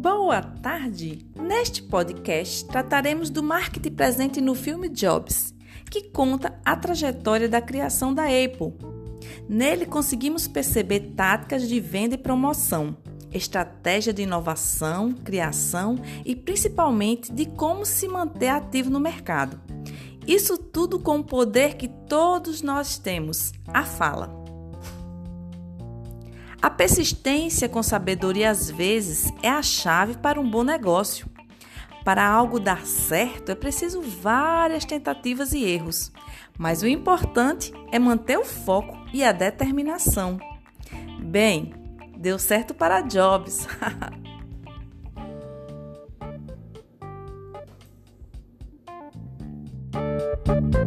Boa tarde! Neste podcast trataremos do marketing presente no filme Jobs, que conta a trajetória da criação da Apple. Nele conseguimos perceber táticas de venda e promoção, estratégia de inovação, criação e principalmente de como se manter ativo no mercado. Isso tudo com o poder que todos nós temos, a fala. A persistência com sabedoria às vezes é a chave para um bom negócio. Para algo dar certo é preciso várias tentativas e erros, mas o importante é manter o foco e a determinação. Bem, deu certo para Jobs.